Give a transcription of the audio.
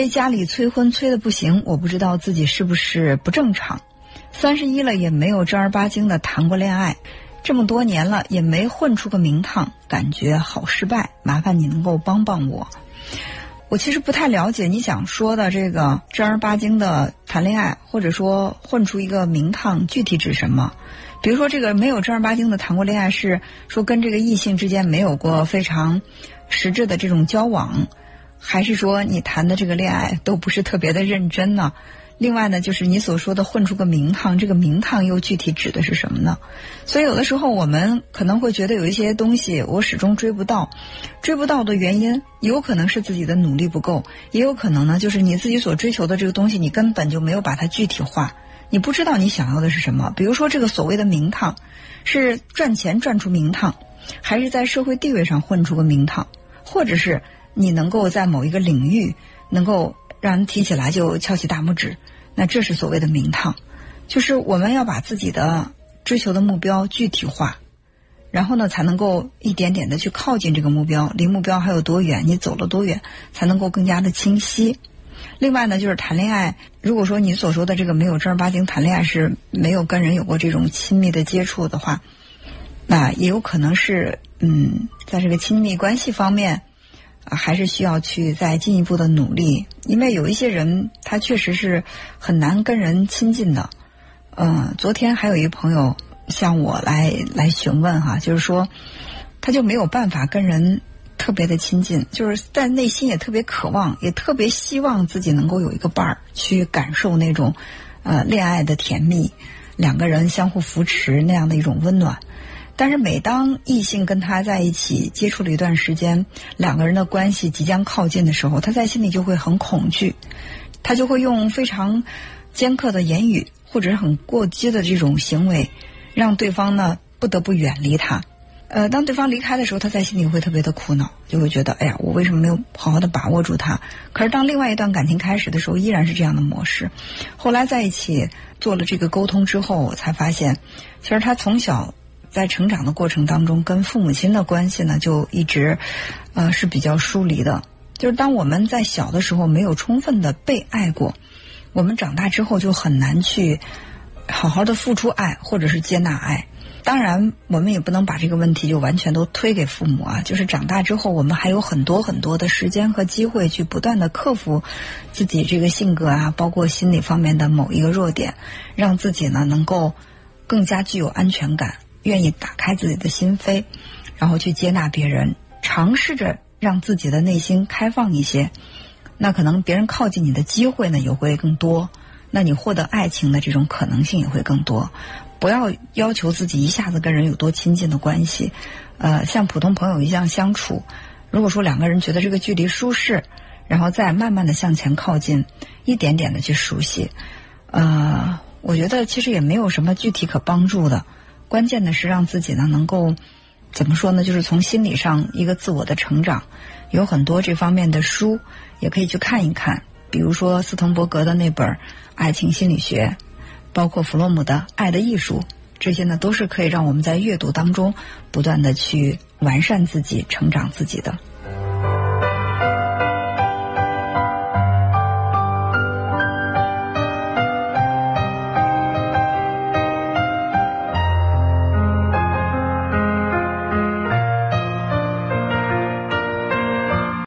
被家里催婚催的不行，我不知道自己是不是不正常。三十一了也没有正儿八经的谈过恋爱，这么多年了也没混出个名堂，感觉好失败。麻烦你能够帮帮我。我其实不太了解你想说的这个正儿八经的谈恋爱，或者说混出一个名堂，具体指什么？比如说这个没有正儿八经的谈过恋爱，是说跟这个异性之间没有过非常实质的这种交往，还是说你谈的这个恋爱都不是特别的认真呢？另外呢，就是你所说的混出个名堂，这个名堂又具体指的是什么呢？所以有的时候我们可能会觉得有一些东西我始终追不到，追不到的原因有可能是自己的努力不够，也有可能呢就是你自己所追求的这个东西你根本就没有把它具体化，你不知道你想要的是什么。比如说这个所谓的名堂，是赚钱赚出名堂，还是在社会地位上混出个名堂，或者是你能够在某一个领域能够让人提起来就翘起大拇指。那这是所谓的名堂，就是我们要把自己的追求的目标具体化，然后呢，才能够一点点的去靠近这个目标。离目标还有多远？你走了多远，才能够更加的清晰。另外呢，就是谈恋爱，如果说你所说的这个没有正儿八经谈恋爱，是没有跟人有过这种亲密的接触的话，那也有可能是嗯，在这个亲密关系方面。还是需要去再进一步的努力，因为有一些人他确实是很难跟人亲近的。嗯，昨天还有一朋友向我来来询问哈，就是说他就没有办法跟人特别的亲近，就是在内心也特别渴望，也特别希望自己能够有一个伴儿去感受那种呃恋爱的甜蜜，两个人相互扶持那样的一种温暖。但是每当异性跟他在一起接触了一段时间，两个人的关系即将靠近的时候，他在心里就会很恐惧，他就会用非常尖刻的言语或者是很过激的这种行为，让对方呢不得不远离他。呃，当对方离开的时候，他在心里会特别的苦恼，就会觉得，哎呀，我为什么没有好好的把握住他？可是当另外一段感情开始的时候，依然是这样的模式。后来在一起做了这个沟通之后，我才发现，其实他从小。在成长的过程当中，跟父母亲的关系呢，就一直，呃，是比较疏离的。就是当我们在小的时候没有充分的被爱过，我们长大之后就很难去好好的付出爱，或者是接纳爱。当然，我们也不能把这个问题就完全都推给父母啊。就是长大之后，我们还有很多很多的时间和机会去不断的克服自己这个性格啊，包括心理方面的某一个弱点，让自己呢能够更加具有安全感。愿意打开自己的心扉，然后去接纳别人，尝试着让自己的内心开放一些，那可能别人靠近你的机会呢也会更多，那你获得爱情的这种可能性也会更多。不要要求自己一下子跟人有多亲近的关系，呃，像普通朋友一样相处。如果说两个人觉得这个距离舒适，然后再慢慢的向前靠近，一点点的去熟悉，呃，我觉得其实也没有什么具体可帮助的。关键的是让自己呢能够怎么说呢？就是从心理上一个自我的成长，有很多这方面的书也可以去看一看。比如说斯滕伯格的那本《爱情心理学》，包括弗洛姆的《爱的艺术》，这些呢都是可以让我们在阅读当中不断的去完善自己、成长自己的。